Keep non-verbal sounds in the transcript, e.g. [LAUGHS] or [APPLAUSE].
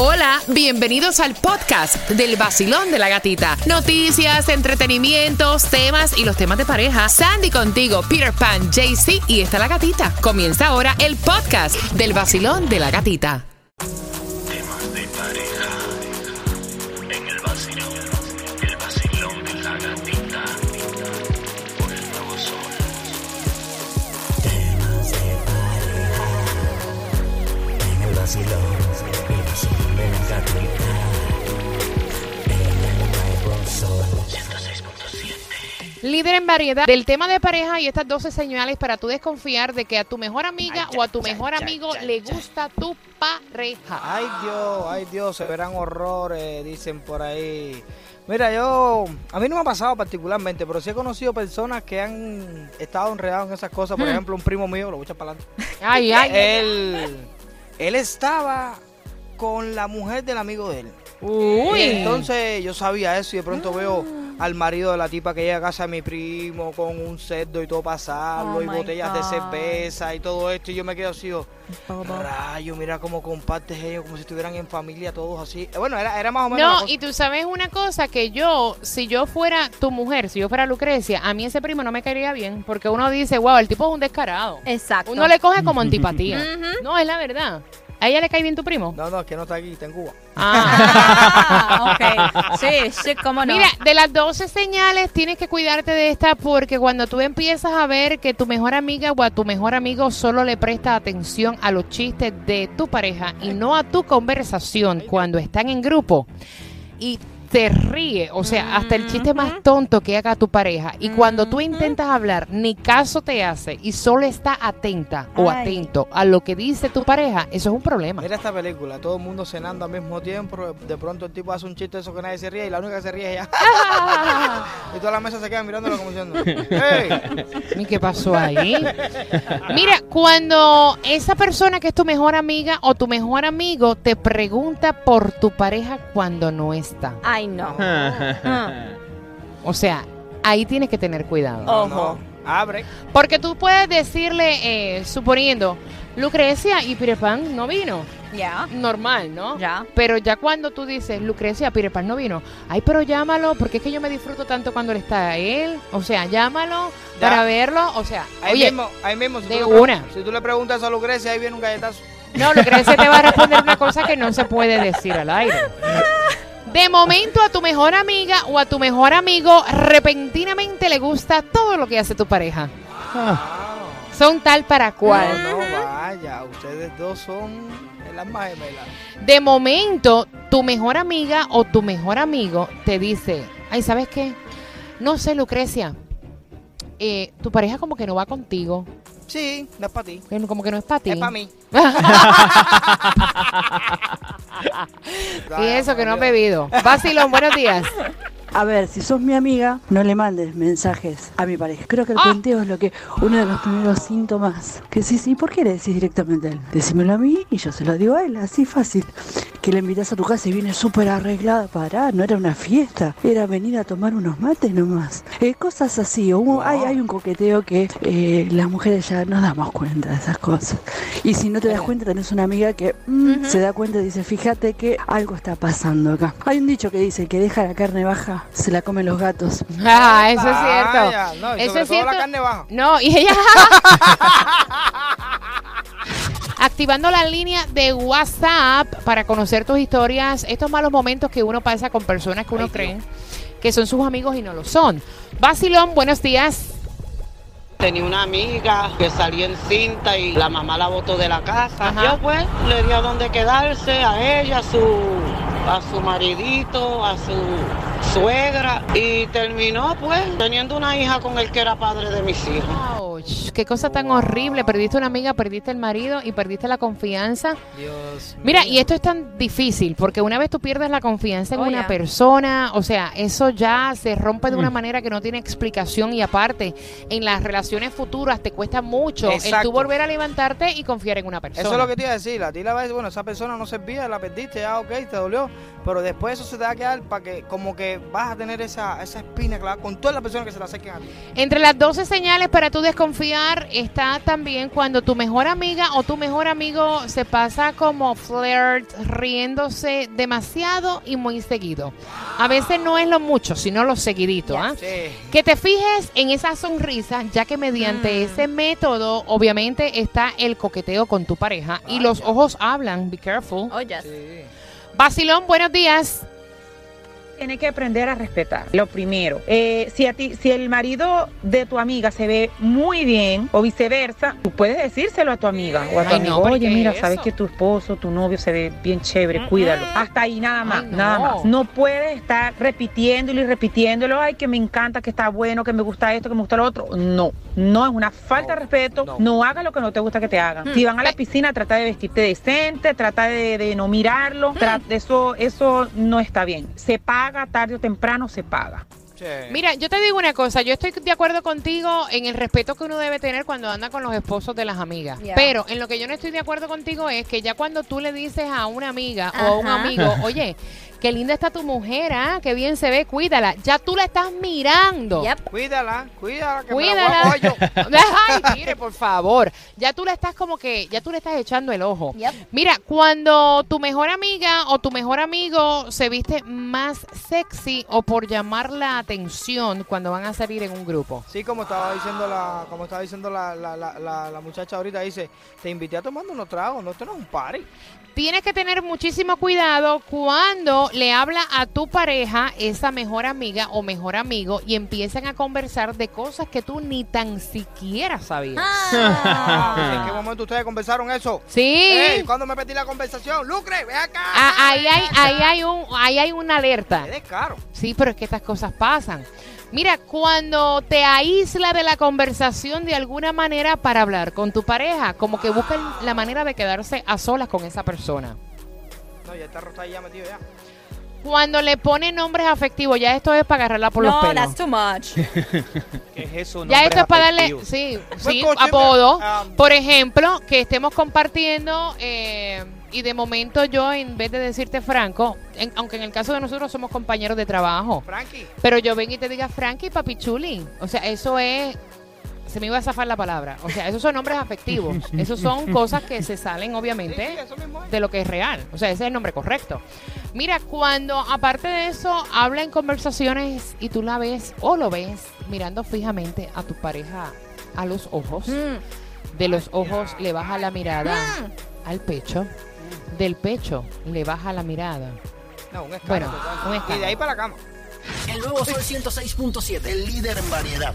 Hola, bienvenidos al podcast del vacilón de la gatita. Noticias, entretenimientos, temas y los temas de pareja. Sandy contigo, Peter Pan, JC y está la gatita. Comienza ahora el podcast del vacilón de la gatita. Líder en variedad del tema de pareja y estas 12 señales para tú desconfiar de que a tu mejor amiga o a tu mejor amigo le gusta tu pareja. Ay Dios, ay Dios, se verán horrores, dicen por ahí. Mira, yo, a mí no me ha pasado particularmente, pero sí he conocido personas que han estado enredados en esas cosas. Por ejemplo, un primo mío, lo voy a echar para adelante. Ay, ay, ay. Él, él estaba con la mujer del amigo de él. Uy. Y entonces yo sabía eso y de pronto veo al marido de la tipa que llega a casa de mi primo con un cerdo y todo pasarlo Oh y botellas de cerveza y todo esto y yo me quedo así, yo, rayo, mira cómo compartes ellos como si estuvieran en familia todos así. Eh, Bueno, era, era más o menos... No, y tú sabes una cosa, que yo, si yo fuera tu mujer, si yo fuera Lucrecia, a mí ese primo no me caería bien, porque uno dice, wow, el tipo es un descarado. Exacto. Uno le coge como antipatía. [LAUGHS] No, es la verdad. ¿A ella le cae bien tu primo? No, no, es que no está aquí, está en Cuba. Ah. Ah, [LAUGHS] ok. Sí, sí, cómo no. Mira, de las 12 señales tienes que cuidarte de esta porque cuando tú empiezas a ver que tu mejor amiga o a tu mejor amigo solo le presta atención a los chistes de tu pareja y no a tu conversación cuando están en grupo y te ríe, o sea, hasta el chiste más tonto que haga tu pareja y cuando tú intentas hablar ni caso te hace y solo está atenta o Ay. atento a lo que dice tu pareja, eso es un problema. Mira esta película, todo el mundo cenando al mismo tiempo, de pronto el tipo hace un chiste de eso que nadie se ríe y la única que se ríe es ella. [LAUGHS] y toda la mesa se queda mirándolo como diciendo, ¡Hey! ¿Y qué pasó ahí? Mira, cuando esa persona que es tu mejor amiga o tu mejor amigo te pregunta por tu pareja cuando no está. Ay, no. [LAUGHS] Ah, O sea, ahí tienes que tener cuidado. Ojo. abre. Porque tú puedes decirle, eh, suponiendo, Lucrecia y Peter Pan no vino. Ya. Normal, ¿no? Ya. Pero ya cuando tú dices, Lucrecia, Peter Pan no vino, ay, pero llámalo, porque es que yo me disfruto tanto cuando él está él. O sea, llámalo Ya. para verlo. O sea, Ahí oye, mismo, ahí mismo. Si de tú una. Si tú le preguntas a Lucrecia, ahí viene un galletazo. No, Lucrecia te va a [LAUGHS] responder una cosa que no se puede decir al aire. De momento a tu mejor amiga o a tu mejor amigo repentinamente le gusta todo lo que hace tu pareja. Son tal para cual. No, no, vaya, ustedes dos son el alma gemela. De momento, tu mejor amiga o tu mejor amigo te dice, ay, ¿sabes qué? No sé, Lucrecia, eh, tu pareja como que no va contigo, Sí, no es para ti. como que no es para ti. Es para mí. [LAUGHS] [LAUGHS] [LAUGHS] Y eso que no has bebido. Vacilón, buenos días. A ver, si sos mi amiga, no le mandes mensajes a mi pareja. Creo que el Ah. cuenteo es lo que uno de los primeros síntomas. Que sí, sí, ¿por qué le decís directamente a él? Decímelo a mí y yo se lo digo a él, así fácil. Que le invitas a tu casa y viene súper arreglada para, no era una fiesta, era venir a tomar unos mates nomás. Eh, cosas así, o hay, hay un coqueteo que eh, las mujeres ya nos damos cuenta de esas cosas. Y si no te das cuenta, tenés una amiga que mm, se da cuenta y dice, fíjate que algo está pasando acá. Hay un dicho que dice, que deja la carne baja, se la comen los gatos. Ah, eso es cierto. no, y eso sobre es todo cierto. la carne baja. No, y ella. [LAUGHS] Activando la línea de WhatsApp para conocer tus historias, estos malos momentos que uno pasa con personas que uno Ay, cree que son sus amigos y no lo son. Basilón, buenos días. Tenía una amiga que salía en cinta y la mamá la botó de la casa. Ajá. Yo pues le di a dónde quedarse, a ella, a su, a su maridito, a su suegra y terminó pues teniendo una hija con el que era padre de mis hijos. Qué cosa tan horrible. Perdiste una amiga, perdiste el marido y perdiste la confianza. Dios Mira, mío. y esto es tan difícil porque una vez tú pierdes la confianza en Oh, una persona, o sea, eso ya se rompe de una manera que no tiene explicación y aparte, en las relaciones futuras te cuesta mucho el tú volver a levantarte y confiar en una persona. Eso es lo que te iba a decir. A ti la vez, bueno, esa persona no servía, la perdiste, ya, ok, te dolió. Pero después eso se te va a quedar para que, como que vas a tener esa, esa espina clavada con todas las personas que se la acerquen a ti. Entre las 12 señales para tú desconfiar está también cuando tu mejor amiga o tu mejor amigo se pasa como flirt, riéndose demasiado y muy seguido. A veces no es lo mucho, sino lo seguidito. ¿ah? Sí. Que te fijes en esa sonrisa, ya que mediante ese método, obviamente, está el coqueteo con tu pareja y los ojos hablan. Be careful. Oh, yes. Sí. Basilón, buenos días. Tienes que aprender a respetar, lo primero. Eh, si, a ti, si el marido de tu amiga se ve muy bien o viceversa, tú puedes decírselo a tu amiga o a tu Ay, amigo. no, ¿por Oye, mira, eso? sabes que tu esposo, tu novio se ve bien chévere, cuídalo. Hasta ahí nada más, Ay, no. nada más. No puedes estar repitiéndolo y repitiéndolo. Ay, que me encanta, que está bueno, que me gusta esto, que me gusta lo otro. No, no es una falta de respeto. no. No, hagas lo que no te gusta que te hagan. Si van a la piscina, trata de vestirte decente, trata de, de no mirarlo. tra- eso, eso no está bien. Se paga tarde o temprano, se paga. Sí. Mira, yo te digo una cosa, yo estoy de acuerdo contigo en el respeto que uno debe tener cuando anda con los esposos de las amigas. Yeah. Pero en lo que yo no estoy de acuerdo contigo es que ya cuando tú le dices a una amiga o a un amigo, oye, qué linda está tu mujer, ¿ah? qué bien se ve, cuídala, ya tú la estás mirando. Yep. Cuídala, cuídala, que Cuídala. me la voy a yo. [LAUGHS] Ay, mire, por favor. Ya tú le estás como que, ya tú le estás echando el ojo. Yep. Mira, cuando tu mejor amiga o tu mejor amigo se viste más sexy o por llamar la atención cuando van a salir en un grupo. Sí, como estaba diciendo la, como estaba diciendo la, la, la, la, la muchacha ahorita, dice, te invité a tomar unos tragos, no, esto no es un party. Tienes que tener muchísimo cuidado cuando le habla a tu pareja, esa mejor amiga o mejor amigo, y empiezan a conversar de cosas que tú ni tan siquiera sabías. Ah, ¿En qué momento ustedes conversaron eso? Sí. Ey, ¿Cuándo me perdí la conversación? Lucre, ve acá. Ah, ahí hay, ahí hay un, ahí hay una alerta. Qué descaro. Sí, pero es que estas cosas pasan. Mira, cuando te aísla de la conversación de alguna manera para hablar con tu pareja, como que buscan la manera de quedarse a solas con esa persona. No, ya está rota ahí ya metido ya. Cuando le pone nombres afectivos, ya esto es para agarrarla por los No, pelos. that's too much. [LAUGHS] ¿Qué es eso? Ya esto es para darle, sí, Pues, sí, apodo. ah, Por ejemplo, que estemos compartiendo eh, y de momento yo, en vez de decirte Franco, en- aunque en el caso de nosotros somos compañeros de trabajo, Frankie. pero yo ven y te diga Frankie Papichuli. O sea, eso es. Se me iba a zafar la palabra. O sea, esos son nombres afectivos. Esos son cosas que se salen, Sí, sí, obviamente, de lo que es real. O sea, ese es el nombre correcto. Mira, cuando aparte de eso habla en conversaciones y tú la ves o lo ves mirando fijamente a tu pareja a los ojos, Mm. de los ojos le baja la mirada al pecho, del pecho le baja la mirada. No, un escándalo. Bueno, un Y escándalo. de ahí para la cama. El nuevo Sol 106.7, el líder en variedad.